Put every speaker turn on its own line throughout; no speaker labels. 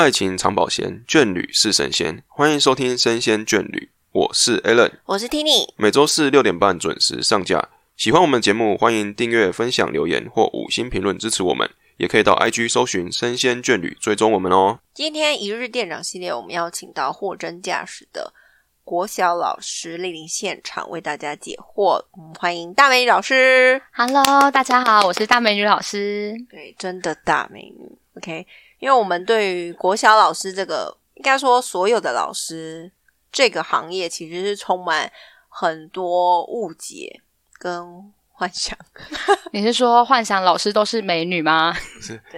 爱情长保鲜，眷侣是神仙。欢迎收听《生鲜眷侣》，我是 Alan，
我是 Tini。
每周四六点半准时上架。喜欢我们节目，欢迎订阅、分享、留言或五星评论支持我们。也可以到 IG 搜寻“生鲜眷侣”，追踪我们哦。
今天一日店长系列，我们邀请到货真价实的国小老师莅临现场，为大家解惑。我们欢迎大美女老师。
Hello，大家好，我是大美女老师。
对，真的大美女。OK，因为我们对于国小老师这个，应该说所有的老师这个行业，其实是充满很多误解跟幻想。
你是说幻想老师都是美女吗？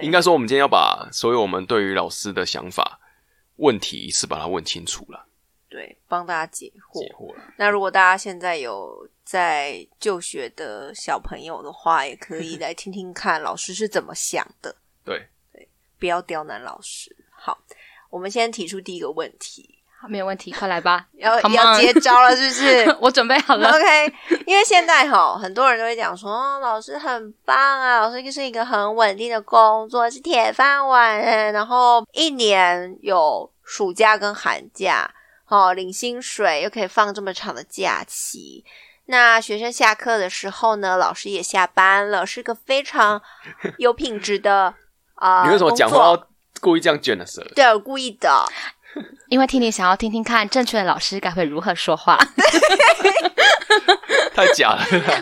应该说我们今天要把所有我们对于老师的想法、问题一次把它问清楚了，
对，帮大家解惑。
解惑了。
那如果大家现在有在就学的小朋友的话，也可以来听听看老师是怎么想的，
对，
不要刁难老师。好，我们先提出第一个问题，
好没有问题，快来吧。
要要接招了，是不是？
我准备好了。
OK，因为现在哈，很多人都会讲说，哦，老师很棒啊，老师就是一个很稳定的工作，是铁饭碗欸，然后一年有暑假跟寒假，哦，领薪水又可以放这么长的假期。那学生下课的时候呢，老师也下班了，是个非常有品质的啊、
你为什么讲话要故意这样卷的舌？
对，我故意的。
因为听你想要听听看正确的老师该会如何说话。
太假了。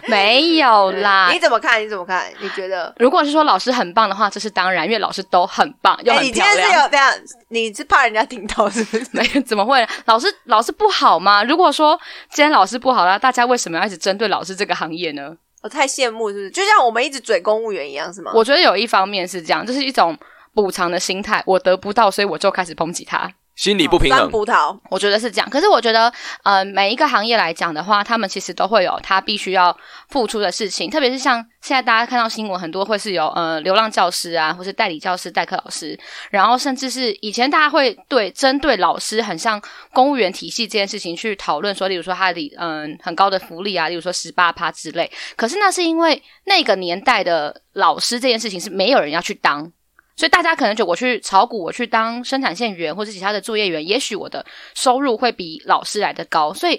没有啦
你。怎么看？你怎么看？你觉得？
如果是说老师很棒的话，这是当然，因为老师都很棒又
哎，
很漂
你今天是
亮。
有这样？你是怕人家听到是不是？
没有怎么会？老师老师不好吗？如果说今天老师不好那大家为什么要一直针对老师这个行业呢？
我太羡慕，是不是？就像我们一直嘴公务员一样，是吗？
我觉得有一方面是这样，就是一种补偿的心态，我得不到，所以我就开始抨击他。
心理不平
酸
衡，
葡萄，
我觉得是这样，可是我觉得，呃，每一个行业来讲的话，他们其实都会有他必须要付出的事情，特别是像现在大家看到新闻，很多会是有呃流浪教师啊，或是代理教师、代课老师，然后甚至是以前大家会对针对老师很像公务员体系这件事情去讨论说，例如说他的嗯、很高的福利啊，例如说十八趴之类，可是那是因为那个年代的老师这件事情是没有人要去当。所以大家可能就我去炒股，我去当生产线员或者其他的作业员，也许我的收入会比老师来的高。所以，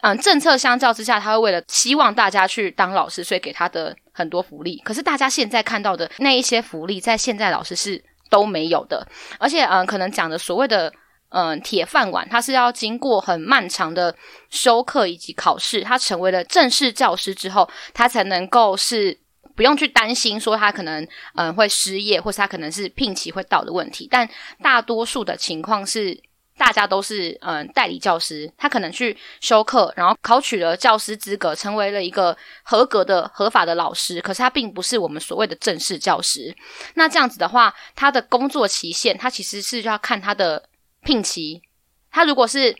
嗯，政策相较之下，他会为了希望大家去当老师，所以给他的很多福利。可是大家现在看到的那一些福利，在现在老师是都没有的。而且，嗯，可能讲的所谓的嗯铁饭碗，它是要经过很漫长的修课以及考试，他成为了正式教师之后，他才能够是。不用去担心说他可能嗯、会失业，或是他可能是聘期会到的问题，但大多数的情况是大家都是嗯、代理教师，他可能去修课，然后考取了教师资格，成为了一个合格的合法的老师，可是他并不是我们所谓的正式教师。那这样子的话，他的工作期限，他其实是要看他的聘期，他如果是。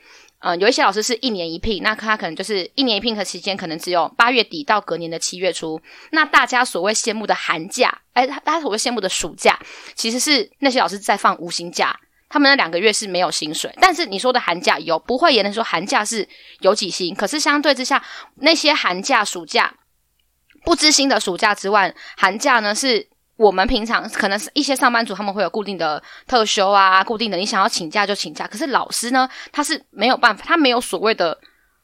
嗯，有一些老师是一年一聘，那他可能就是一年一聘的期间，可能只有八月底到隔年的七月初。那大家所谓羡慕的寒假，哎，他他所谓羡慕的暑假，其实是那些老师在放无薪假，他们那两个月是没有薪水。但是你说的寒假有，不会也能说寒假是有几薪，可是相对之下，那些寒假、暑假不知薪的暑假之外，寒假呢是。我们平常可能是一些上班族，他们会有固定的特休啊，固定的你想要请假就请假。可是老师呢，他是没有办法，他没有所谓的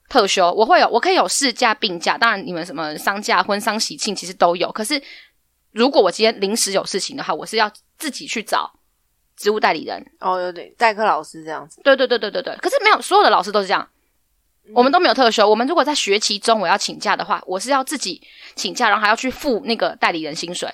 特休。我会有，我可以有事假、病假，当然你们什么丧假、婚丧喜庆其实都有。可是如果我今天临时有事情的话，我是要自己去找职务代理人。
哦，有点代课老师这样子。
对对对对对对。可是没有所有的老师都是这样，我们都没有特休。我们如果在学期中我要请假的话，我是要自己请假，然后还要去付那个代理人薪水。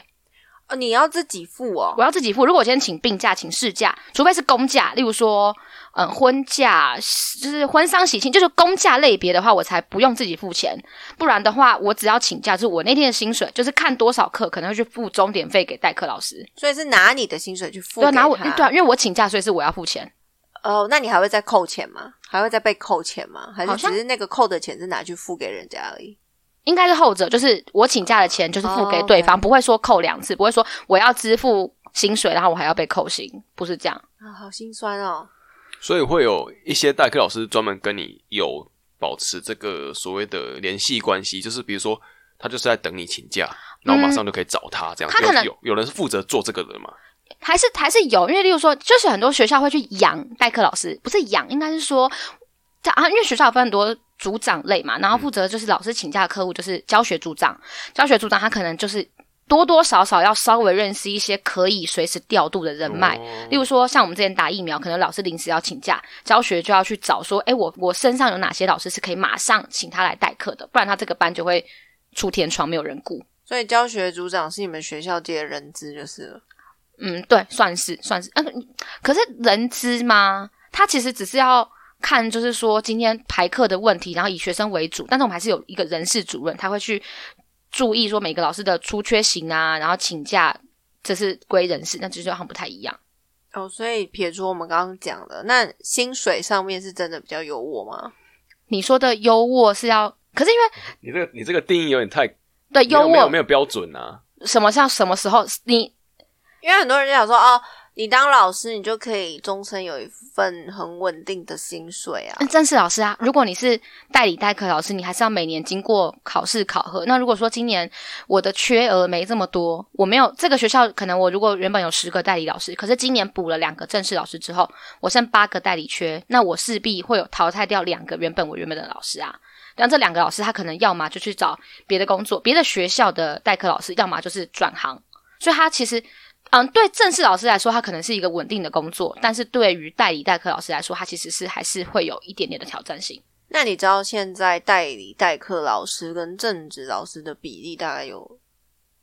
哦，你要自己付哦。
我要自己付。如果我今天请病假、请事假，除非是公假，例如说，嗯，婚假，就是婚丧喜庆，就是公假类别的话，我才不用自己付钱。不然的话，我只要请假，就是我那天的薪水，就是看多少课，可能会去付钟点费给代课老师。
所以是拿你的薪水去付
对拿我对啊，因为我请假，所以是我要付钱。
哦，那你还会再扣钱吗？还会再被扣钱吗？还是只是那个扣的钱是拿去付给人家而已？
应该是后者，就是我请假的钱就是付给对方，
哦
不会说扣两次，不会说我要支付薪水，然后我还要被扣薪，不是这样。
啊，好心酸哦。
所以会有一些代课老师专门跟你有保持这个所谓的联系关系，就是比如说他就是在等你请假，然后马上就可以找他这样。
他可能
有有有人是负责做这个的嘛？
还是还是有，因为例如说，就是很多学校会去养代课老师，不是养，应该是说，啊，因为学校有分很多组长类嘛，然后负责就是老师请假的客户就是教学组长，教学组长他可能就是多多少少要稍微认识一些可以随时调度的人脉，
哦
例如说像我们之前打疫苗，可能老师临时要请假，教学就要去找说，诶，我我身上有哪些老师是可以马上请他来代课的，不然他这个班就会出天窗，没有人顾。
所以教学组长是你们学校界的人资就是了。
嗯，对，算是算是，嗯、可是人资吗？他其实只是要看，就是说今天排课的问题，然后以学生为主，但是我们还是有一个人事主任，他会去注意说每个老师的出缺型啊，然后请假，这是归人事，那这就好像不太一样。
哦，所以撇除我们刚刚讲的，那薪水上面是真的比较优渥吗？
你说的优渥是要，可是因为
你这个你这个定义有点太
对优
没有没有
渥
没有标准啊。
什么像什么时候你
因为很多人就想说，哦，你当老师，你就可以终身有一份很稳定的薪水啊。
正式老师啊，如果你是代理代课老师，你还是要每年经过考试考核。那如果说今年我的缺额没这么多，我没有这个学校可能我如果原本有十个代理老师，可是今年补了两个正式老师之后，我剩八个代理缺，那我势必会有淘汰掉两个原本我原本的老师啊。但这两个老师他可能要么就去找别的工作，别的学校的代课老师，要么就是转行，所以他其实。嗯，对正式老师来说，他可能是一个稳定的工作，但是对于代理代课老师来说，他其实是还是会有一点点的挑战性。
那你知道现在代理代课老师跟正职老师的比例大概有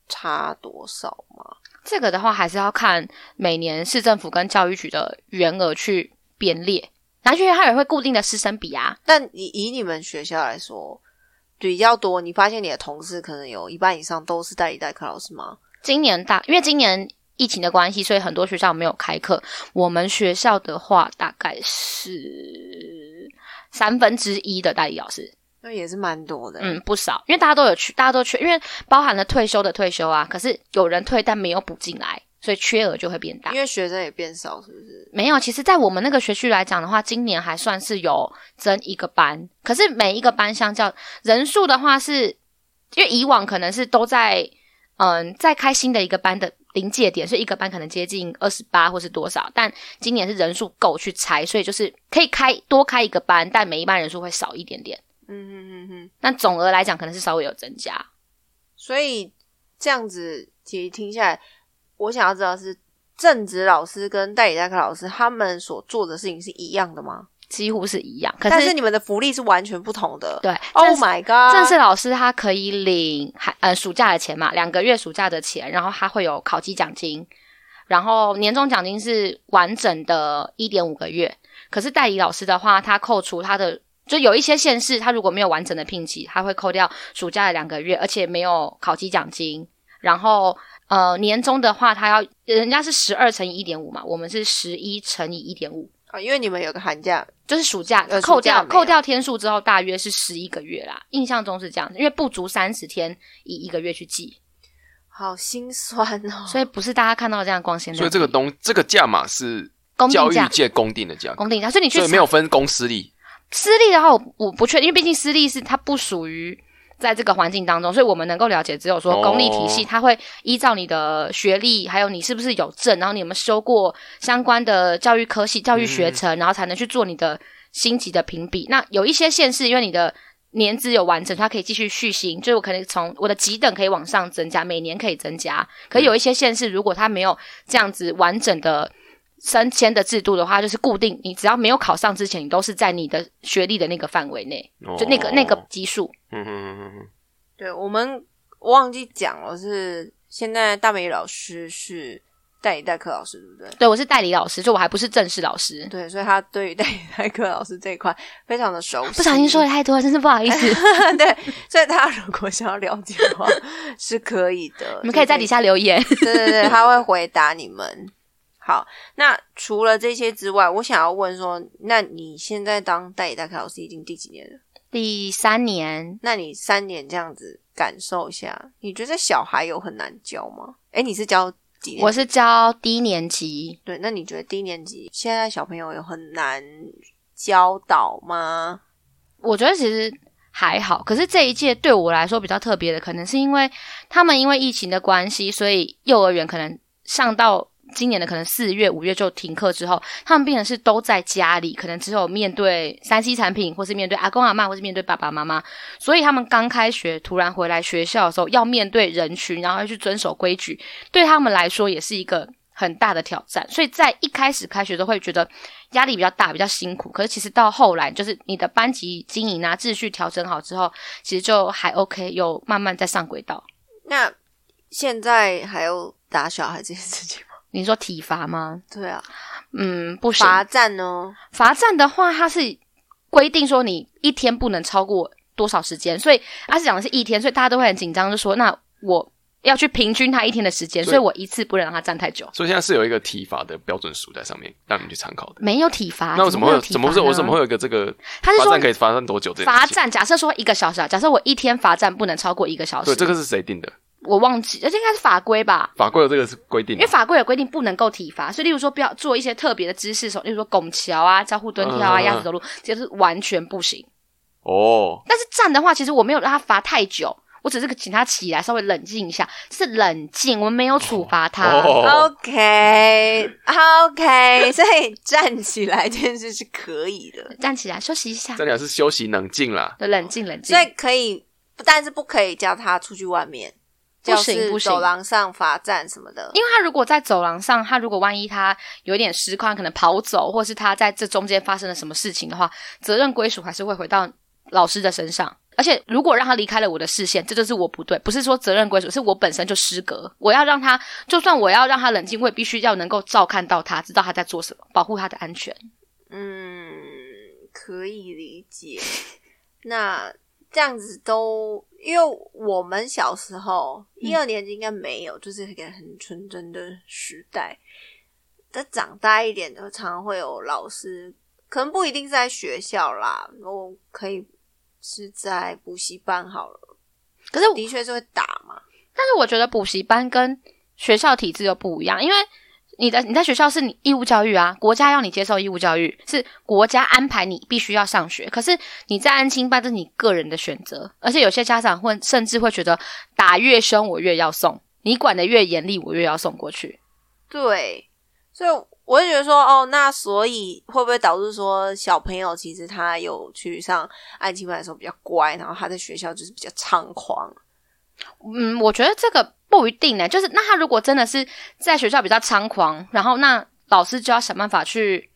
差多少吗？
这个的话，还是要看每年市政府跟教育局的员额去编列，然后因为它也会固定的师生比啊。
但以以你们学校来说，比较多，你发现你的同事可能有一半以上都是代理代课老师吗？
今年大，因为今年疫情的关系，所以很多学校没有开课。我们学校的话，大概是三分之一的代理老师。
那也是蛮多的。
嗯，不少，因为大家都有去，大家都缺，因为包含了退休的退休啊，可是有人退但没有补进来，所以缺额就会变大
因。为学生也变少，是不是？
没有，其实，在我们那个学区来讲的话，今年还算是有增一个班，可是每一个班相较人数的话是，因为以往可能是都在嗯在开新的一个班的临界点，所以一个班可能接近二十八或是多少，但今年是人数够去拆，所以就是可以开多开一个班，但每一班人数会少一点点，
嗯嗯嗯嗯。
那总额来讲可能是稍微有增加。
所以这样子，其实听下来，我想要知道是正职老师跟代理代课老师他们所做的事情是一样的吗？
几乎是一样，可是
但是你们的福利是完全不同的。
对
Oh my god！
正式老师他可以领还呃暑假的钱嘛，两个月暑假的钱，然后他会有考级奖金，然后年终奖金是完整的一点五个月。可是代理老师的话，他扣除他的就有一些县市，他如果没有完整的聘期，他会扣掉暑假的两个月，而且没有考级奖金。然后呃年终的话，他要人家是十二乘以一点五嘛，我们是十一乘以一点五。
啊，因为你们有个寒假，
就是暑假
呃
扣掉扣掉天数之后，大约是十一个月啦。印象中是这样子，因为不足三十天，以一个月去计，
好心酸哦。
所以不是大家看到这样光鲜亮丽。
所以这个东这个价码是教育界公定的价格，
公定价，所以你去
所以没有分公私立。
私立的话，我我不确定，因为毕竟私立是它不属于在这个环境当中，所以我们能够了解只有说
哦
公立体系，它会依照你的学历，还有你是不是有证，然后你有没有修过相关的教育科系、教育学程，然后才能去做你的星级的评比。那有一些县市，因为你的年资有完整，它可以继续续薪，就是我可能从我的级等可以往上增加，每年可以增加。可有一些县市，如果它没有这样子完整的升迁的制度的话，就是固定，你只要没有考上之前，你都是在你的学历的那个范围内，就那个、
哦
那个基数。
嗯哼哼哼哼，
对我们忘记讲了，是现在大美老师是代理代课老师，对不对？
对我是代理老师，就我还不是正式老师。
对，所以他对于代理代课老师这一块非常的熟悉。
不小心说的太多了，真是不好意思。
对，所以大家如果想要了解的话，是可以的。
你们可以在底下留言。
对对对，他会回答你们。好，那除了这些之外，我想要问说，那你现在当代理代课老师已经第几年了？
第三年，
那你三年这样子感受一下，你觉得小孩有很难教吗？诶，你是教几年？
我是教低年级，
对，那你觉得低年级现在小朋友有很难教导吗？
我觉得其实还好。可是这一届对我来说比较特别的，可能是因为他们因为疫情的关系，所以幼儿园可能上到今年的可能四月、五月就停课之后，他们变成是都在家里，可能只有面对三 C 产品，或是面对阿公阿妈，或是面对爸爸妈妈。所以他们刚开学突然回来学校的时候，要面对人群，然后要去遵守规矩，对他们来说也是一个很大的挑战。所以在一开始开学都会觉得压力比较大，比较辛苦。可是其实到后来，就是你的班级经营啊、秩序调整好之后，其实就还 OK，有慢慢在上轨道。
那现在还有打小孩这件事情吗？
你说体罚吗？
对啊，
嗯，不行。
罚站哦？
罚站的话，它是规定说你一天不能超过多少时间，所以他是讲的是一天，所以大家都会很紧张，就说那我要去平均他一天的时间，所以我一次不能让他站太久。
所以现在是有一个体罚的标准数在上面，让你们去参考的。
没有体罚，
那我怎么会有？怎么是我怎么会有一个这个
他是说
罚站可以罚站多久？
罚站？假设说一个小时啊，假设我一天罚站不能超过一个小时，
对，这个是谁定的？
我忘记，而且应该是法规吧？
法规有这个是规定的
因为。法规有规定不能够体罚，所以例如说不要做一些特别的姿势，手例如说拱桥啊、交互蹲跳啊、
嗯
子走路，这是完全不行。
哦，
但是站的话，其实我没有让他罚太久，我只是请他起来稍微冷静一下，是冷静，我们没有处罚他。
哦
，OK，OK，所以站起来这件事是可以的，
站起来休息一下
这，里是休息冷静啦。
对，冷静冷静
所。以可以，但是不可以叫他出去外面，
不行不行
走廊上罚站什么的。
因为他如果在走廊上，他如果万一他有一点失控，可能跑走，或是他在这中间发生了什么事情的话，责任归属还是会回到老师的身上。而且如果让他离开了我的视线，这就是我不对，不是说责任归属，是我本身就失格。我要让他，就算我要让他冷静，我也必须要能够照看到他，知道他在做什么，保护他的安全。
嗯，可以理解。那这样子都，因为我们小时候一二年级应该没有，就是一个很纯真的时代。但长大一点的，常常会有老师，可能不一定是在学校啦，我可以是在补习班好了。
可是
的确是会打嘛，
但是我觉得补习班跟学校体制又不一样，因为你的你在学校是你义务教育啊，国家要你接受义务教育，是国家安排你必须要上学。可是你在安亲班，这是你个人的选择，而且有些家长会甚至会觉得打越凶我越要送，你管的越严厉我越要送过去。
对，所以我就觉得说，哦，那所以会不会导致说小朋友其实他有去上安亲班的时候比较乖，然后他在学校就是比较猖狂？
嗯，我觉得这个不一定呢。就是那他如果真的是在学校比较猖狂，然后那老师就要想办法去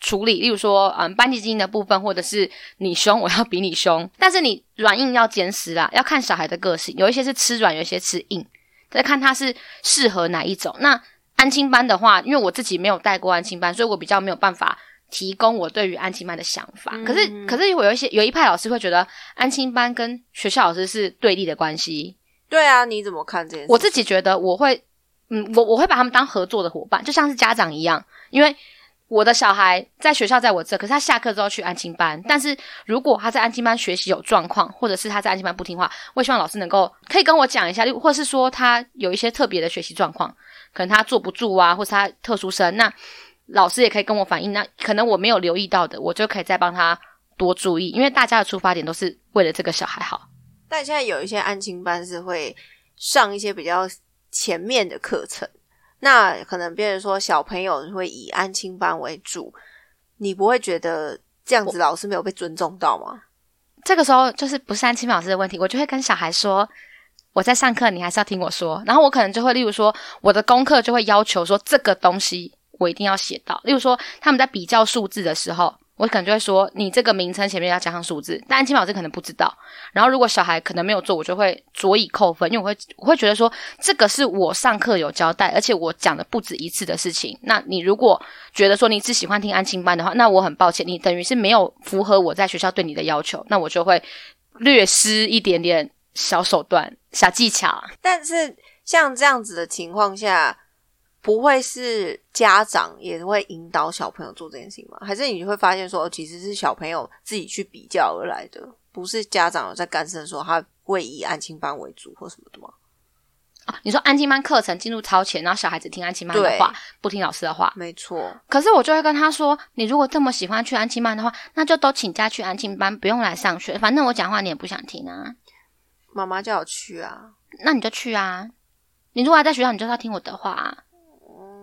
处理，例如说，嗯，班级经营的部分，或者是你凶，我要比你凶，但是你软硬要兼施啦，要看小孩的个性，有一些是吃软，有一些吃硬，再看他是适合哪一种。那安亲班的话，因为我自己没有带过安亲班，所以我比较没有办法。提供我对于安亲班的想法，可是
嗯
可是我有一些有一派老师会觉得安亲班跟学校老师是对立的关系，
对啊，你怎么看这件事？
我自己觉得我会，嗯，我我会把他们当合作的伙伴，就像是家长一样，因为我的小孩在学校在我这，可是他下课之后去安亲班，但是如果他在安亲班学习有状况，或者是他在安亲班不听话，我也希望老师能够可以跟我讲一下，或是说他有一些特别的学习状况，可能他坐不住啊，或是他特殊生，那老师也可以跟我反映，那可能我没有留意到的，我就可以再帮他多注意，因为大家的出发点都是为了这个小孩好。
但现在有一些安亲班是会上一些比较前面的课程，那可能别人说小朋友会以安亲班为主，你不会觉得这样子老师没有被尊重到吗？
这个时候就是不是安亲班老师的问题，我就会跟小孩说，我在上课，你还是要听我说。然后我可能就会，例如说，我的功课就会要求说，这个东西我一定要写到。例如说，他们在比较数字的时候，我可能就会说，你这个名称前面要加上数字。但安亲老师可能不知道。然后如果小孩可能没有做，我就会着以扣分，因为我会我会觉得说，这个是我上课有交代，而且我讲的不止一次的事情。那你如果觉得说你只喜欢听安亲班的话，那我很抱歉，你等于是没有符合我在学校对你的要求，那我就会略施一点点小手段、小技巧。
但是像这样子的情况下，不会是家长也会引导小朋友做这件事情吗？还是你会发现说，其实是小朋友自己去比较而来的，不是家长有在干涉说他会以安亲班为主或什么的吗？
啊你说安亲班课程进度超前，然后小孩子听安亲班的话，不听老师的话。
没错，
可是我就会跟他说，你如果这么喜欢去安亲班的话，那就都请假去安亲班，不用来上学。反正我讲话你也不想听啊，
妈妈叫我去啊。
那你就去啊。你如果还在学校，你就是要听我的话啊。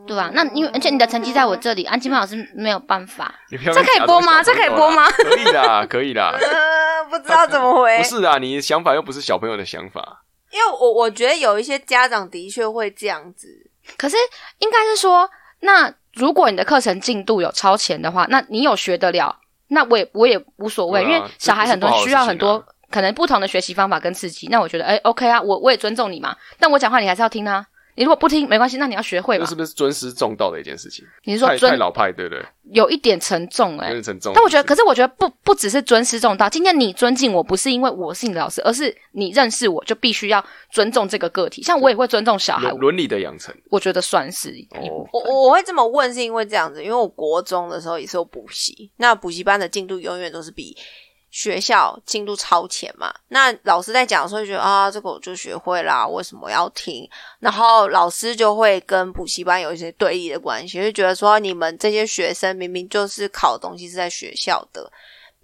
对啊，那因为而且你的成绩在我这里，安静班老师没有办法。
你不要
这可以播吗这可以播吗
可以啦，可以啦。
呃，不知道怎么回
不。是啊，你的想法又不是小朋友的想法。
因为我我觉得有一些家长的确会这样子，
可是应该是说，那如果你的课程进度有超前的话，那你有学得了，那我也我也无所谓，
啊
因为小孩很多需要很多可能不同的学习方法跟刺激。那我觉得，哎，OK 啊，我我也尊重你嘛，但我讲话你还是要听啊。你如果不听没关系，那你要学会嘛
这是。不是尊师重道的一件事情？
你是说
太太
尊
老派，对不对？
有一点沉重哎、
有点沉重。
但我觉得，可是我觉得不不只是尊师重道。今天你尊敬我，不是因为我是你的老师，而是你认识我就必须要尊重这个个体。像我也会尊重小孩
伦，理的养成。
我觉得算是
哦，
我我我会这么问是因为这样子，因为我国中的时候也是有补习，那补习班的进度永远都是比学校进度超前嘛。那老师在讲的时候就觉得啊，这个我就学会啦，为什么要听？然后老师就会跟补习班有一些对立的关系，就觉得说你们这些学生明明就是考的东西是在学校的，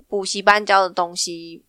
补习班教的东西。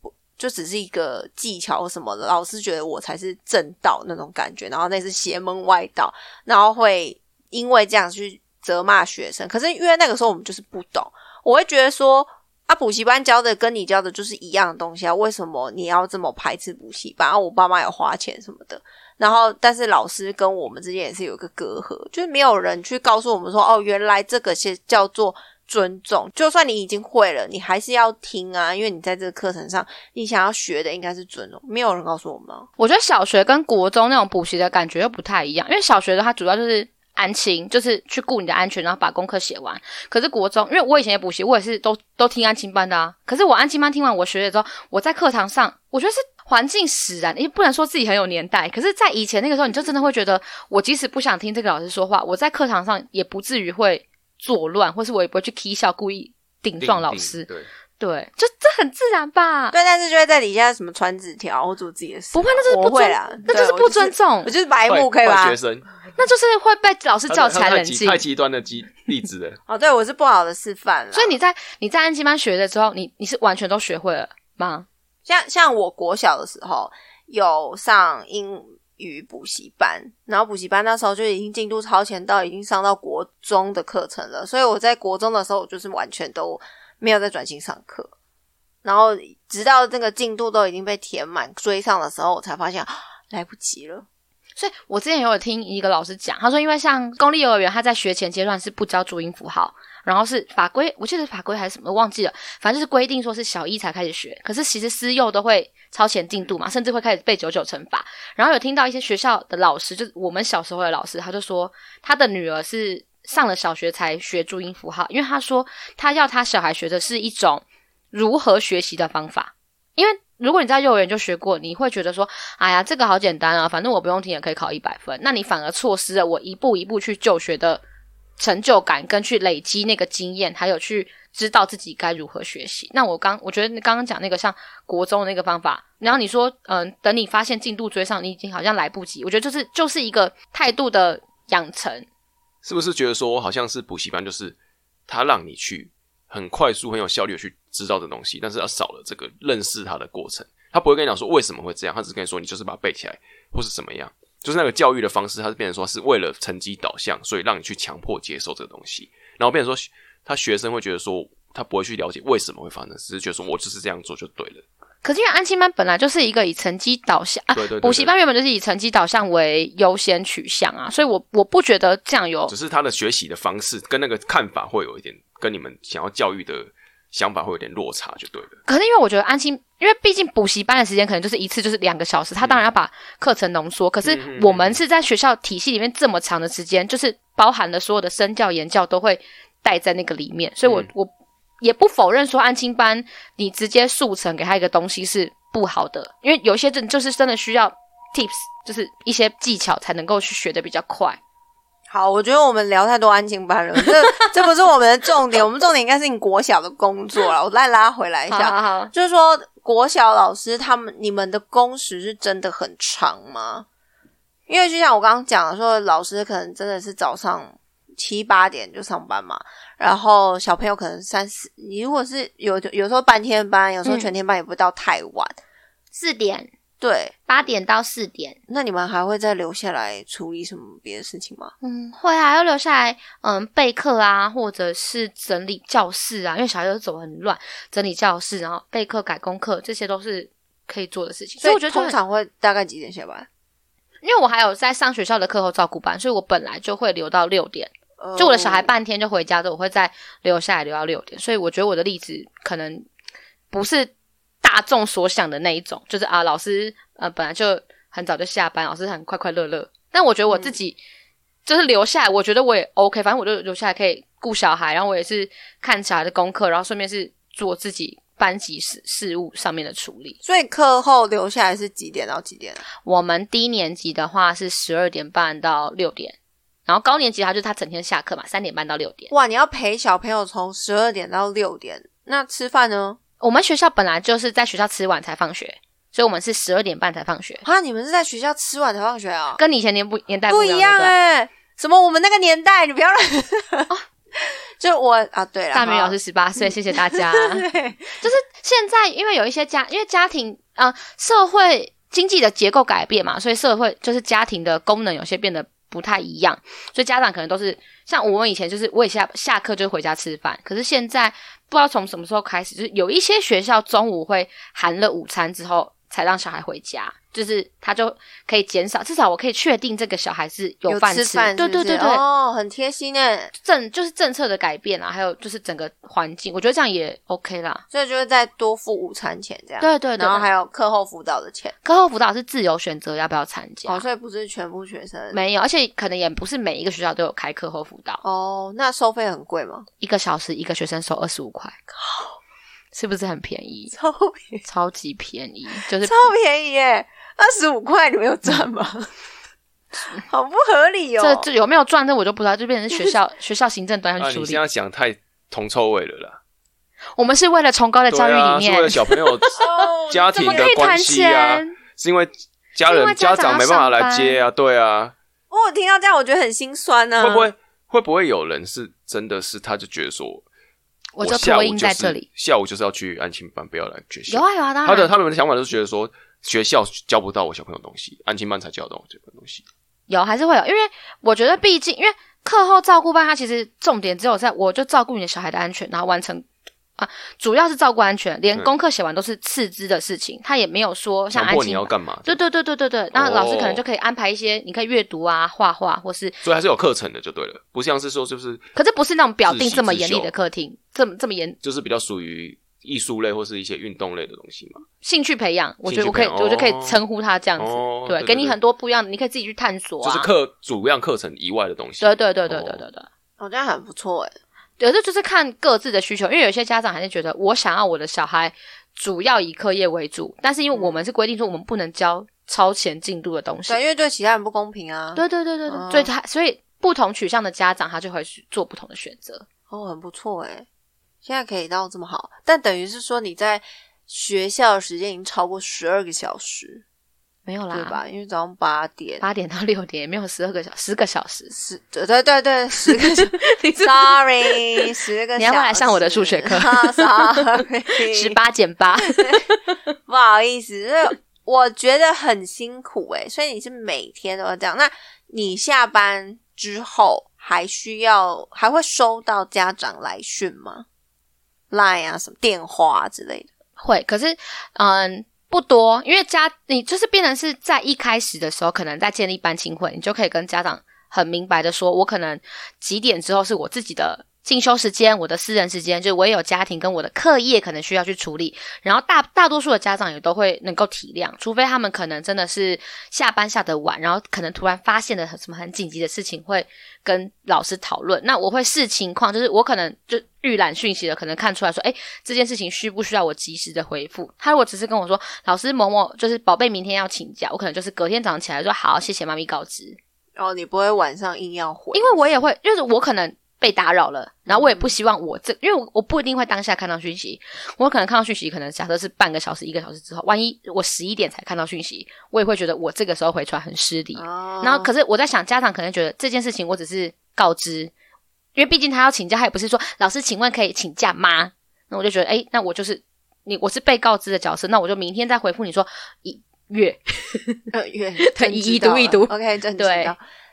不就只是一个技巧什么的，老师觉得我才是正道那种感觉，然后那是邪门歪道，然后会因为这样去责骂学生。可是因为那个时候我们就是不懂，我会觉得说啊，补习班教的跟你教的就是一样的东西啊，为什么你要这么排斥补习班？啊，我爸妈有花钱什么的。然后，但是老师跟我们之间也是有一个隔阂，就是没有人去告诉我们说，哦，原来这个是叫做尊重。就算你已经会了，你还是要听啊，因为你在这个课程上，你想要学的应该是尊重。没有人告诉我们、
我觉得小学跟国中那种补习的感觉又不太一样，因为小学的它主要就是安亲，就是去顾你的安全，然后把功课写完。可是国中，因为我以前也补习，我也是都都听安亲班的啊。可是我安亲班听完我学了之后，我在课堂上，我觉得是环境使然，也不能说自己很有年代。可是，在以前那个时候，你就真的会觉得，我即使不想听这个老师说话，我在课堂上也不至于会作乱，或是我也不会去 k 笑，故意顶撞老师。
对，
对，就这很自然吧？
对，但是就会在底下什么传纸条或做自己的事。
不会，那就是不
会啦，
那就是不尊，重
我就是白目，可以吧
学？生
那就是会被老师叫起来冷静。
太极端的极例子了。
哦，对，我是不好的示范了。
所以你在你在安吉班学的时候，你你是完全都学会了吗？
像像我国小的时候有上英语补习班，然后补习班那时候就已经进度超前到已经上到国中的课程了，所以我在国中的时候我就是完全都没有在专心上课，然后直到这个进度都已经被填满追上的时候，我才发现、啊 来不及了。
所以我之前有听一个老师讲，他说，因为像公立幼儿园，他在学前阶段是不教注音符号，然后是法规，我记得法规还是什么，忘记了，反正就是规定说是小一才开始学。可是其实私幼都会超前进度嘛，甚至会开始背九九乘法。然后有听到一些学校的老师，就是我们小时候的老师，他就说他的女儿是上了小学才学注音符号，因为他说他要他小孩学的是一种如何学习的方法，因为。如果你在幼儿园就学过，你会觉得说，哎呀，这个好简单啊，反正我不用听也可以考一百分。那你反而错失了我一步一步去就学的成就感，跟去累积那个经验，还有去知道自己该如何学习。那我刚我觉得你刚刚讲那个像国中的那个方法，然后你说，嗯、等你发现进度追上，你已经好像来不及。我觉得就是就是一个态度的养成。
是不是觉得说好像是补习班，就是他让你去很快速、很有效率的去知道这东西，但是他少了这个认识它的过程。他不会跟你讲说为什么会这样，他只跟你说你就是把它背起来，或是怎么样。就是那个教育的方式，它是变成说是为了成绩导向，所以让你去强迫接受这个东西，然后变成说他学生会觉得说他不会去了解为什么会发生，只是觉得说我就是这样做就对了。
可是因为安亲班本来就是一个以成绩导向啊补习班原本就是以成绩导向为优先取向啊，所以我我不觉得这样有
只是他的学习的方式跟那个看法会有一点跟你们想要教育的想法会有点落差，就对了。
可是因为我觉得安心，因为毕竟补习班的时间可能就是一次就是两个小时，他当然要把课程浓缩。可是我们是在学校体系里面这么长的时间，就是包含了所有的身教言教都会带在那个里面，所以我、
嗯
我也不否认说安亲班你直接速成给他一个东西是不好的，因为有些真就是真的需要 tips，就是一些技巧才能够去学的比较快。
好，我觉得我们聊太多安静班了，这 这不是我们的重点，我们重点应该是你国小的工作了。我再拉回来一下，
好好好，
就是说国小老师他们你们的工时是真的很长吗？因为就像我刚刚讲的说，老师可能真的是早上七八点就上班嘛，然后小朋友可能三四，你如果是有有时候半天班，有时候
嗯
全天班，也不到太晚。
四点
对，
八点到四点。
那你们还会再留下来处理什么别的事情吗？
嗯，会啊，要留下来，嗯，备课啊，或者是整理教室啊，因为小孩子走得很乱，整理教室，然后备课、改功课，这些都是可以做的事情。所以我觉得
通常会大概几点下班？
因为我还有在上学校的课后照顾班，所以我本来就会留到六点。
呃
就我的小孩半天就回家之后，我会再留下来留到六点。所以我觉得我的例子可能不是大众所想的那一种，就是啊，老师呃本来就很早就下班，老师很快快乐乐。但我觉得我自己就是留下来，我觉得我也 OK，反正我就留下来可以顾小孩，然后我也是看小孩的功课，然后顺便是做自己班级事事务上面的处理。
所以课后留下来是几点到几点啊？
我们低年级的话是十二点半到六点，然后高年级他就是他整天下课嘛，三点半到六点。
哇，你要陪小朋友从十二点到六点，那吃饭呢？
我们学校本来就是在学校吃完才放学，所以我们是十二点半才放学，
啊，你们是在学校吃完才放学啊？
跟你以前年不年代
不一样哎、什么？我们那个年代，你不要乱。就我啊，对了，
大明老师十八岁，谢谢大家。
对，
现在因为有一些家，因为家庭啊、呃社会经济的结构改变嘛，所以社会就是家庭的功能有些变得不太一样，所以家长可能都是像我们以前就是我也下下课就回家吃饭，可是现在不知道从什么时候开始，就是有一些学校中午会含了午餐之后才让小孩回家，就是他就可以减少，至少我可以确定这个小孩是有饭
吃
对对对对，
哦，很贴心哎。
政就是政策的改变啊，还有就是整个环境，我觉得这样也 OK 啦。
所以就会再多付午餐钱这样。
对对对，
然后还有课后辅导的钱。
课后辅导是自由选择要不要参加，
哦，所以不是全部学生。
没有，而且可能也不是每一个学校都有开课后辅导，
哦，那收费很贵吗？
一个小时一个学生收二十五块，是不是很便宜？
超便宜，
超级便宜，就是
超便宜耶！二十五块，你没有赚吗？好不合理哦。
这这有没有赚？这我就不知道，就变成是学校 学校行政端要
啊，
去处理
你这样讲太铜臭味了啦。
我们是为了崇高的教育理念
是为，了小朋友
哦
家庭的
怎么可以谈
关系啊，是因为家人
家长
没办法来接啊，对啊，
我听到这样，我觉得很心酸呢、
会不会会不会有人是真的是他就觉得说，
我就托婴
下午就是
在这里。
下午就是要去安亲班，不要来学校。
有啊有啊，当然
他的他们的想法就是觉得说，学校教不到我小朋友东西，安亲班才教到我这个东西。
有还是会有，因为我觉得毕竟因为课后照顾班，它其实重点只有在我就照顾你的小孩的安全，然后完成啊，主要是照顾安全，连功课写完都是次之的事情，他也没有说像
强迫你要干嘛？
对对对对对对，那老师可能
哦
就可以安排一些，你可以阅读啊、画画，或是，
所以还是有课程的就对了，不像是说就是
可是不是那种表定这么严厉
修
的课厅，这么这么严
就是比较属于艺术类或是一些运动类的东西嘛。
兴趣培养，我觉得我可以，我就可以
哦
称呼他这样子，
哦
对，给你很多不一样的，你可以自己去探索啊，
就是课主要课程以外的东西。
对对对对
哦
对对对。
哦，这样很不错哎。
有的就是看各自的需求，因为有些家长还是觉得我想要我的小孩主要以课业为主，但是因为我们是规定说我们不能教超前进度的东西。
对，因为对其他人不公平啊。
对对对对对，
嗯
所以他所以不同取向的家长他就会去做不同的选择。
哦，很不错哎。现在可以到这么好，但等于是说你在学校的时间已经超过十二个小时，
没有啦，
对吧？因为早上八点。
八点到六点也没有十二个小十个小时。
十对对对对，十个小，sorry，十个小时。
你要不要来上我的数学课
Sorry，
十八减八，
不好意思，我觉得很辛苦诶，所以你是每天都要这样。那你下班之后还需要还会收到家长来讯吗？Line 啊，什么电话、之类的？
会，可是嗯。不多，因为家你就是变成是在一开始的时候，可能在建立班亲会，你就可以跟家长很明白的说，我可能几点之后是我自己的进修时间，我的私人时间，就是我也有家庭跟我的课业可能需要去处理。然后大大多数的家长也都会能够体谅，除非他们可能真的是下班下得晚，然后可能突然发现了什么很紧急的事情，会跟老师讨论。那我会视情况，就是我可能就预览讯息了，可能看出来说，哎，这件事情需不需要我及时的回复？他如果只是跟我说，老师某某就是宝贝明天要请假，我可能就是隔天早上起来说好，谢谢妈咪告知。
哦，你不会晚上硬要回，
因为我也会，就是我可能被打扰了，然后我也不希望我这，因为我我不一定会当下看到讯息，我可能看到讯息，可能假设是半个小时、一个小时之后，万一我十一点才看到讯息，我也会觉得我这个时候回传很失礼。
哦，
然后，可是我在想，家长可能觉得这件事情我只是告知，因为毕竟他要请假，他也不是说老师，请问可以请假吗？那我就觉得，哎，那我就是你，我是被告知的角色，那我就明天再回复你说，一月。
呃，月
对一一读一读
OK，真的
对。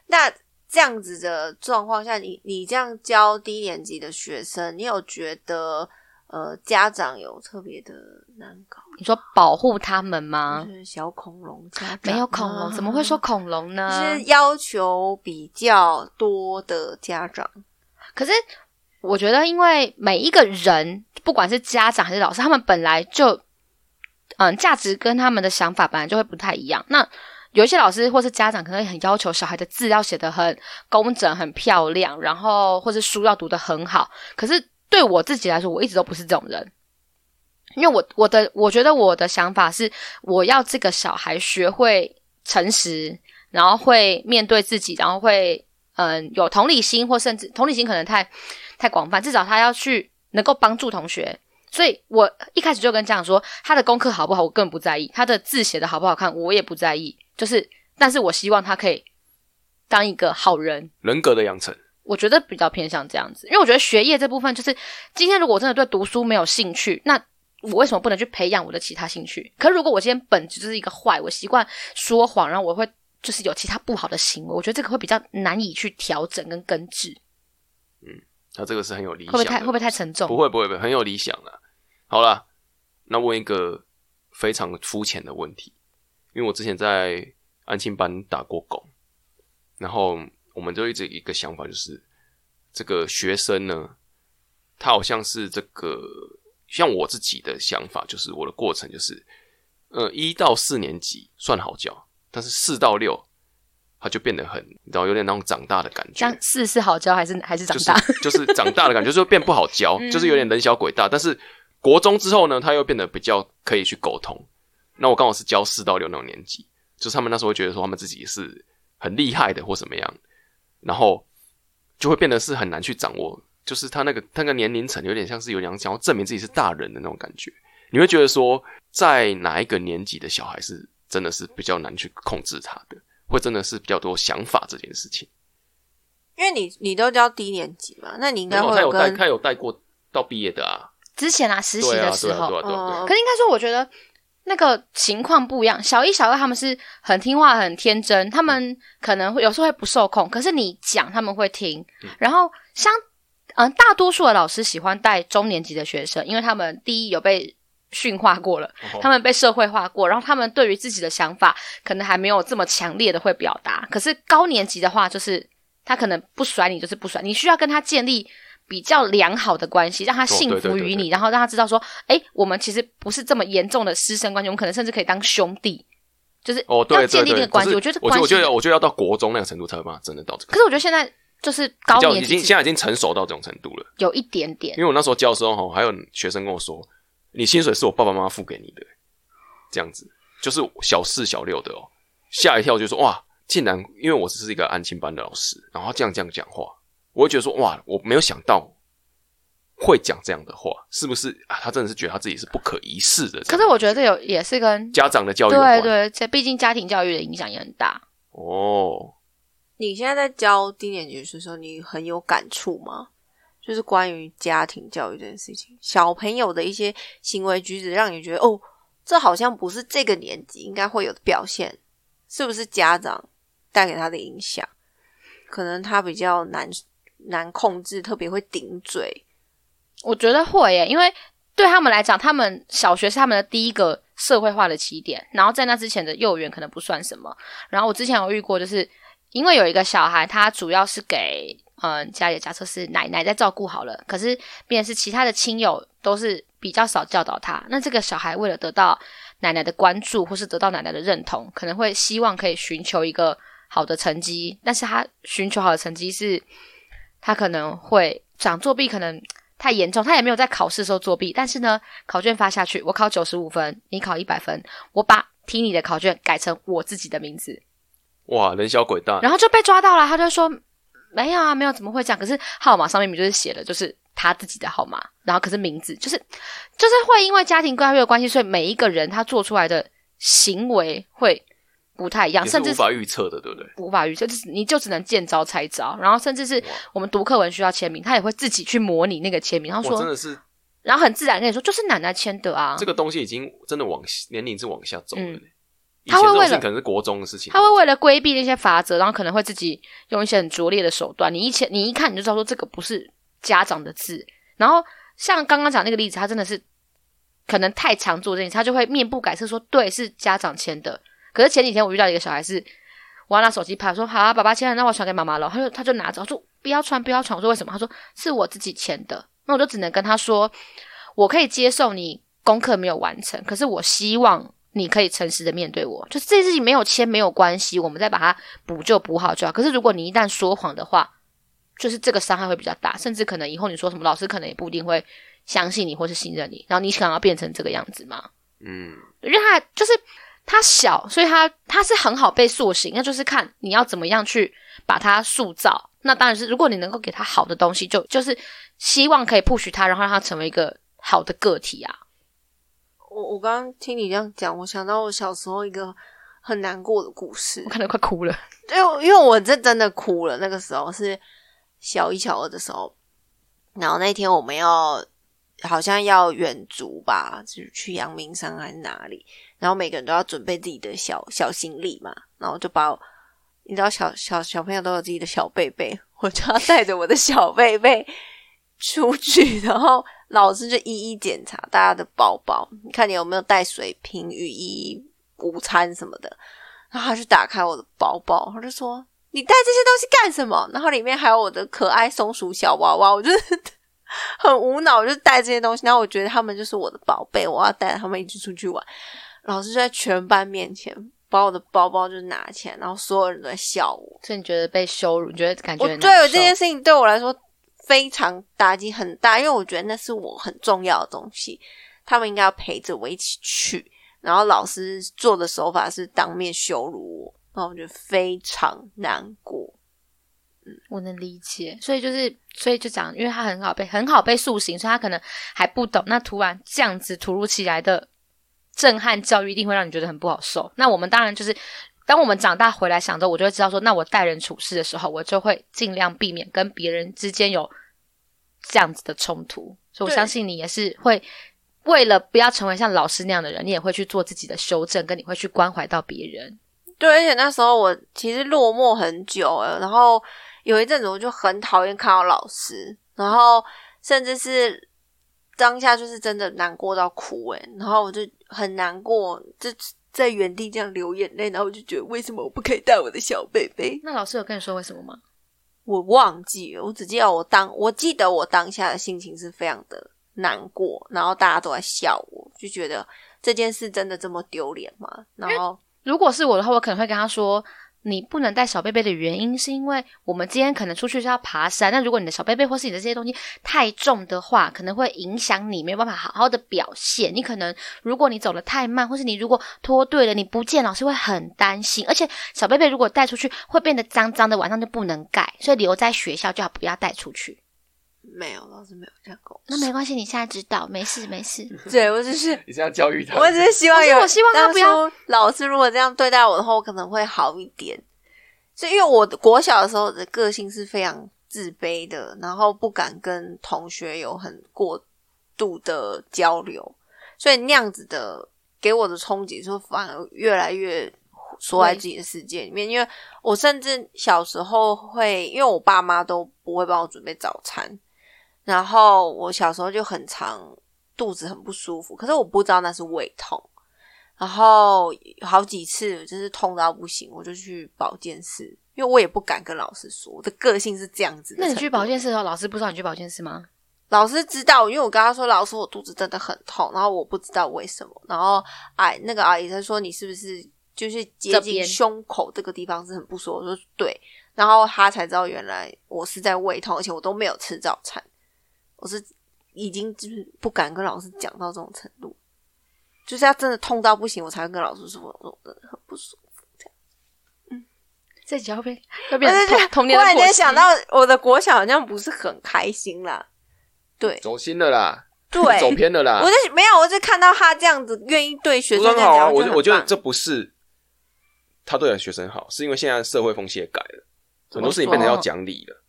那这样子的状况下，你你这样教低年级的学生，你有觉得呃家长有特别的难搞？
你说保护他们吗？
就是小恐龙家长
没有恐龙，怎么会说
啊
恐龙呢？
就是要求比较多的家长？
可是我觉得，因为每一个人，不管是家长还是老师，他们本来就，嗯，价值跟他们的想法本来就会不太一样。那有一些老师或是家长可能很要求小孩的字要写得很工整、很漂亮，然后或是书要读得很好。可是对我自己来说，我一直都不是这种人。因为我我的我觉得我的想法是，我要这个小孩学会诚实，然后会面对自己，然后会嗯有同理心，或甚至同理心可能太太广泛，至少他要去能够帮助同学。所以我一开始就跟家长说，他的功课好不好，我根本不在意；他的字写的好不好看，我也不在意。就是，但是我希望他可以当一个好人。
人格的养成，
我觉得比较偏向这样子，因为我觉得学业这部分，就是今天如果我真的对读书没有兴趣，那我为什么不能去培养我的其他兴趣？可是如果我今天本质就是一个坏，我习惯说谎，然后我会就是有其他不好的行为，我觉得这个会比较难以去调整跟根治，
那这个是很有理
会不
想。
会太会不会太沉重？
不会不会不会，很有理想啊。好了，那问一个非常肤浅的问题，因为我之前在安庆班打过工，然后我们就一直一个想法，就是这个学生呢，他好像是这个，像我自己的想法，就是我的过程就是，呃，一到四年级算好教，但是四到六。他就变得很，你知道，有点那种长大的感觉。
这样四是好教还是还是长
就是
大？
就是长大的感觉，就是变不好教，
嗯
就是有点人小鬼大。但是国中之后呢，他又变得比较可以去沟通。那我刚好是教四到六那种年纪，就是他们那时候会觉得说他们自己是很厉害的或怎么样，然后就会变得是很难去掌握，就是他那个那个年龄层有点像是有点想要证明自己是大人的那种感觉。你会觉得说，在哪一个年纪的小孩是真的是比较难去控制他的，会真的是比较多想法这件事情。
因为你你都教低年级嘛，那你应该会
他有带
跟
他有带过到毕业的啊，
之前啊，实习的时候，可是应该说，我觉得那个情况不一样。小一、小二他们是很听话、很天真，他们可能会有时候会不受控，可是你讲他们会听。
嗯
然后像嗯、大多数的老师喜欢带中年级的学生，因为他们第一有被驯化过了，
哦
他们被社会化过，然后他们对于自己的想法可能还没有这么强烈的会表达。可是高年级的话，就是他可能不甩你就是不甩，你需要跟他建立比较良好的关系，让他信
哦对对对
服于你，然后让他知道说，哎，我们其实不是这么严重的师生关系，我们可能甚至可以当兄弟，就是
哦，对
要建立那个关系。我觉得
我觉得我觉得要到国中那个程度才会办法真的到这个。
可是我觉得现在就是高年级
已经现在已经成熟到这种程度了，
有一点点
因为我那时候教的时候哈，还有学生跟我说，你薪水是我爸爸妈妈付给你的，这样子就是小四小六的哦，吓一跳就说哇，竟然因为我只是一个安亲班的老师，然后这样这样讲话，我会觉得说哇，我没有想到会讲这样的话，是不是啊？他真的是觉得他自己是不可一世的。
可是我觉得这有也是跟
家长的教育
对对，这毕竟家庭教育的影响也很大。
哦，
你现在在教低年级的时候，你很有感触吗？就是关于家庭教育这件事情，小朋友的一些行为举止，让你觉得哦，这好像不是这个年纪应该会有的表现，是不是家长带给他的影响？可能他比较难难控制，特别会顶嘴。
我觉得会耶，因为对他们来讲，他们小学是他们的第一个社会化的起点，然后在那之前的幼儿园可能不算什么。然后我之前有遇过，就是因为有一个小孩，他主要是给嗯家里假设是奶奶在照顾好了，可是便是其他的亲友都是比较少教导他。那这个小孩为了得到奶奶的关注，或是得到奶奶的认同，可能会希望可以寻求一个好的成绩，但是他寻求好的成绩是，他可能会想作弊，可能。太严重，他也没有在考试的时候作弊，但是呢，考卷发下去，我考九十五分，你考一百分，我把听你的考卷改成我自己的名字，
哇，人小鬼大，
然后就被抓到了，他就说没有啊，没有，怎么会这样？可是号码上面明明就是写了，就是他自己的号码，然后可是名字就是就是会因为家庭教育的关系，所以每一个人他做出来的行为会不太一样，甚至
无法预测的，对不对？
无法预测，就是你就只能见招拆招，然后甚至是我们读课文需要签名，他也会自己去模拟那个签名，然后
说，真，的是
然后很自然跟你说，就是奶奶签的啊
这，个东西已经真的往年龄是往下走了。
他会为了
可能是国中的事情，
他会为了规避那些法则，然后可能会自己用一些很拙劣的手段。你一前你一看你就知道说这个不是家长的字。然后像刚刚讲那个例子，他真的是可能太常做这件事，他就会面不改色说对是家长签的。可是前几天我遇到一个小孩是，我要拿手机拍，我说好啊，爸爸签了，那我传给妈妈了。他就他就拿着，我说不要传不要传。我说为什么？他说是我自己签的。那我就只能跟他说，我可以接受你功课没有完成，可是我希望。你可以诚实的面对我，就是这件事情没有签没有关系，我们再把它补救补好就好。可是如果你一旦说谎的话，就是这个伤害会比较大，甚至可能以后你说什么，老师可能也不一定会相信你或是信任你。然后你想要变成这个样子吗？
嗯，
因为他就是他小，所以他他是很好被塑形，那就是看你要怎么样去把他塑造。那当然是如果你能够给他好的东西，就就是希望可以 push 他，然后让他成为一个好的个体啊。
我我刚刚听你这样讲，我想到我小时候一个很难过的故事
我，看得快哭了。
因为因为我这真的哭了。那个时候是小一、小二的时候，然后那天我们要好像要远足吧，就是去阳明山还是哪里，然后每个人都要准备自己的小小行李嘛，然后就把我你知道小小小朋友都有自己的小贝贝，我就要带着我的小贝贝出去，然后老师就一一检查大家的包包，你看你有没有带水瓶、雨衣、午餐什么的。然后他就打开我的包包，他就说：“你带这些东西干什么？”然后里面还有我的可爱松鼠小娃娃，我就很无脑，我就带这些东西。然后我觉得他们就是我的宝贝，我要带他们一起出去玩。老师就在全班面前把我的包包就拿起来，然后所有人都在笑我。
所以你觉得被羞辱，你觉得感觉
我对这件事情对我来说非常打击很大，因为我觉得那是我很重要的东西，他们应该要陪着我一起去。然后老师做的手法是当面羞辱我，然后我觉得非常难过。
嗯我能理解，所以就是，所以就讲，因为他很好被很好被塑形，所以他可能还不懂。那突然这样子突如其来的震撼教育，一定会让你觉得很不好受。那我们当然就是，当我们长大回来想着，我就会知道说，那我待人处事的时候，我就会尽量避免跟别人之间有这样子的冲突。所以我相信你也是会为了不要成为像老师那样的人，你也会去做自己的修正，跟你会去关怀到别人。
对，而且那时候我其实落寞很久了，然后有一阵子我就很讨厌看到老师，然后甚至是当下就是真的难过到哭诶，然后我就很难过，就在原地这样流眼泪，然后我就觉得为什么我不可以带我的小贝贝？
那老师有跟你说为什么吗？
我忘记了，我只记得我当我记得我当下的心情是非常的难过，然后大家都在笑我，就觉得这件事真的这么丢脸吗？然后
如果是我的话，我可能会跟他说，你不能带小贝贝的原因是因为我们今天可能出去是要爬山，那如果你的小贝贝或是你的这些东西太重的话，可能会影响你没有办法好好的表现。你可能如果你走的太慢，或是你如果脱队了，你不见老师会很担心。而且小贝贝如果带出去会变得脏脏的，晚上就不能盖，所以留在学校就好，不要带出去。
没有老师没有这样跟我
那没关系，你现在知道，没事没事。
对我只是
你这样教育他，
我只是希望有，
希望他不要
老师如果这样对待我的话，我可能会好一点。所以因为我国小的时候的个性是非常自卑的，然后不敢跟同学有很过度的交流，所以那样子的给我的冲击，就反而越来越缩在自己的世界里面。因为我甚至小时候会，因为我爸妈都不会帮我准备早餐，然后我小时候就很常肚子很不舒服，可是我不知道那是胃痛。然后好几次就是痛到不行，我就去保健室，因为我也不敢跟老师说，我的个性是这样子的。
那你去保，健室的时候，老师不知道你去保健室吗？
老师知道，因为我跟他说，老师我肚子真的很痛，然后我不知道为什么，然后哎，那个阿姨她说你是不是就是接近胸口这个地方是很不舒服？我说对，然后他才知道原来我是在胃痛，而且我都没有吃早餐，我是已经就是不敢跟老师讲到这种程度，就是要真的痛到不行，我才会跟老师说，我说我真的很不舒服。
这集会 被要变
但是
成童童年
忽然间想到我的国小好像不是很开心啦，对
走心了啦，
对，
走偏了啦。
我就没有，我就看到他这样子愿意对学生
好啊，我
就
我觉得这不是他对学生好，是因为现在社会风气也改了，很多事情变得要讲理了。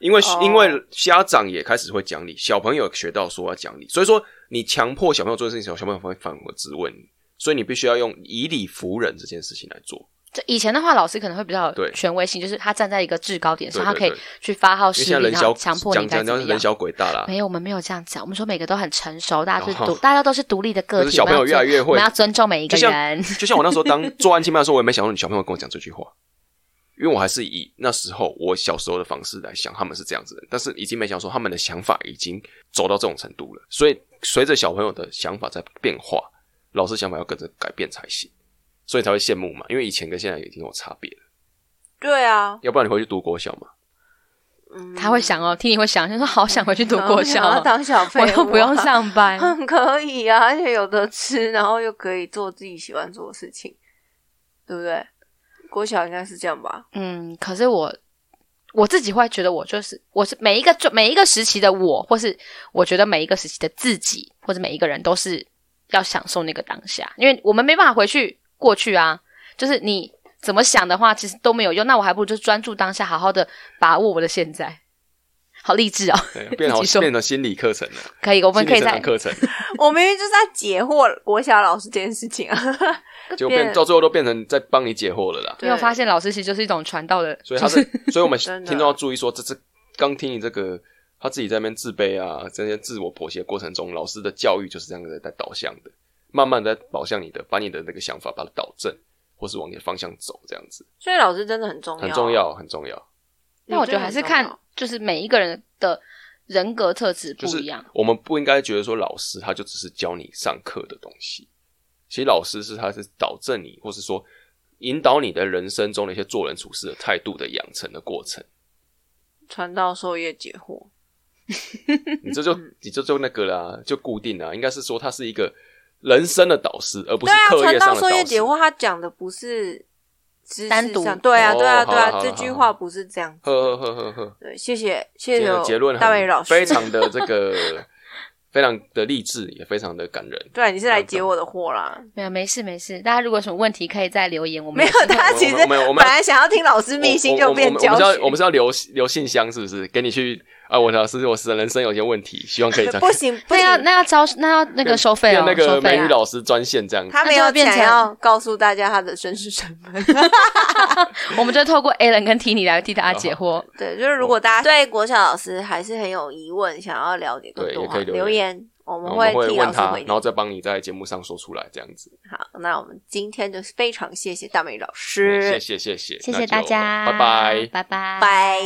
因为、
哦
因为家长也开始会讲理，小朋友学到说要讲理，所以说你强迫小朋友做这件事情，小朋友会反而质问你。所以你必须要用以理服人这件事情来做。
这以前的话，老师可能会比较有权威性，就是他站在一个制高点上，他可以去发号施令，
现在人小
然后强迫你
讲讲
该怎么样。
讲人小鬼大啦，
没有，我们没有这样讲。我们说每个都很成熟，大家都是
哦
独，大家都是独立的个体。
小朋友越来越会
我们要尊重每一个人。
就像我那时候当做安亲班的时候，我也没想到你小朋友跟我讲这句话，因为我还是以那时候我小时候的方式来想，他们是这样子的，但是已经没想说他们的想法已经走到这种程度了，所以随着小朋友的想法在变化，老师想法要跟着改变才行，所以才会羡慕嘛，因为以前跟现在已经有差别了，
对啊，
要不然你回去读国小嘛，
嗯，
他会想哦，听你会想，就说好想回去读国小
想要
哦，
当小朋友啊
我又不用上班。
很可以啊，而且有得吃，然后又可以做自己喜欢做的事情，对不对？国小应该是这样吧？
嗯，可是我我自己会觉得，我就是我是每一个每一个时期的我，或是我觉得每一个时期的自己，或者每一个人都是要享受那个当下，因为我们没办法回去过去啊。就是你怎么想的话，其实都没有用。那我还不如就专注当下，好好的把握我的现在。好励志哦！
对，变 好变成心理课程了，
可以，我们可以在
课程，
我明明就是在解惑国小老师这件事情啊。
就变
变
到最后都变成在帮你解惑了啦。
没有发现老师其实就是一种传道的，
所以他，
是
所以我们 听众要注意说，这这刚听你这个，他自己在那边自卑啊，这些自我剖析的过程中，老师的教育就是这样子在导向的，慢慢的导向你的，把你的那个想法把它导正，或是往你的方向走，这样子
所以老师真的很重要，
很重。要，很重要。
那我觉得还是看就是每一个人的人格特质不一样。
我们不应该觉得说老师他就只是教你上课的东西，其实老师是他是导正你，或是说引导你的人生中的一些做人处事的态度的养成的过程。
传道授业解惑，
你这就你这就那个啦，就固定啦，应该是说他是一个人生的导师，而不是课
传道
业上的导师。
授业解惑，他讲的不是知识
单独
上对啊，
哦
对啊，对啊，这句话不是这样子。
呵呵呵呵呵，
对，谢谢谢谢大伟老师，
非常的这个非常的励志，也非常的感人。
对，你是来接我的货啦。
没有，没事没事。大家如果有什么问题，可以再留言。我们
没有，大家其实
没有我们
本来想要听老师秘辛，就变
我。们是要我们是要留留信箱，是不是？给你去啊，我老师，我是人生有些问题，希望可以这样
不行不
那要，那要招那要那个收费哦，
那个
收费啊。
美语老师专线这样子。
他没有
那就变成
想要告诉大家他的真实身份。
我们就透过 Alan 跟 Tini 来替大家解惑。
对，就是如果大家对国小老师还是很有疑问，想要了解更多，
对也可以留
留言，我们
我们会
替
问他，
老师回
然。后再帮你在节目上说出来，这样子。
好，那我们今天就是非常谢谢大美老
谢
师，
谢谢谢，
谢谢
谢
大家，
拜拜。
拜拜，
拜。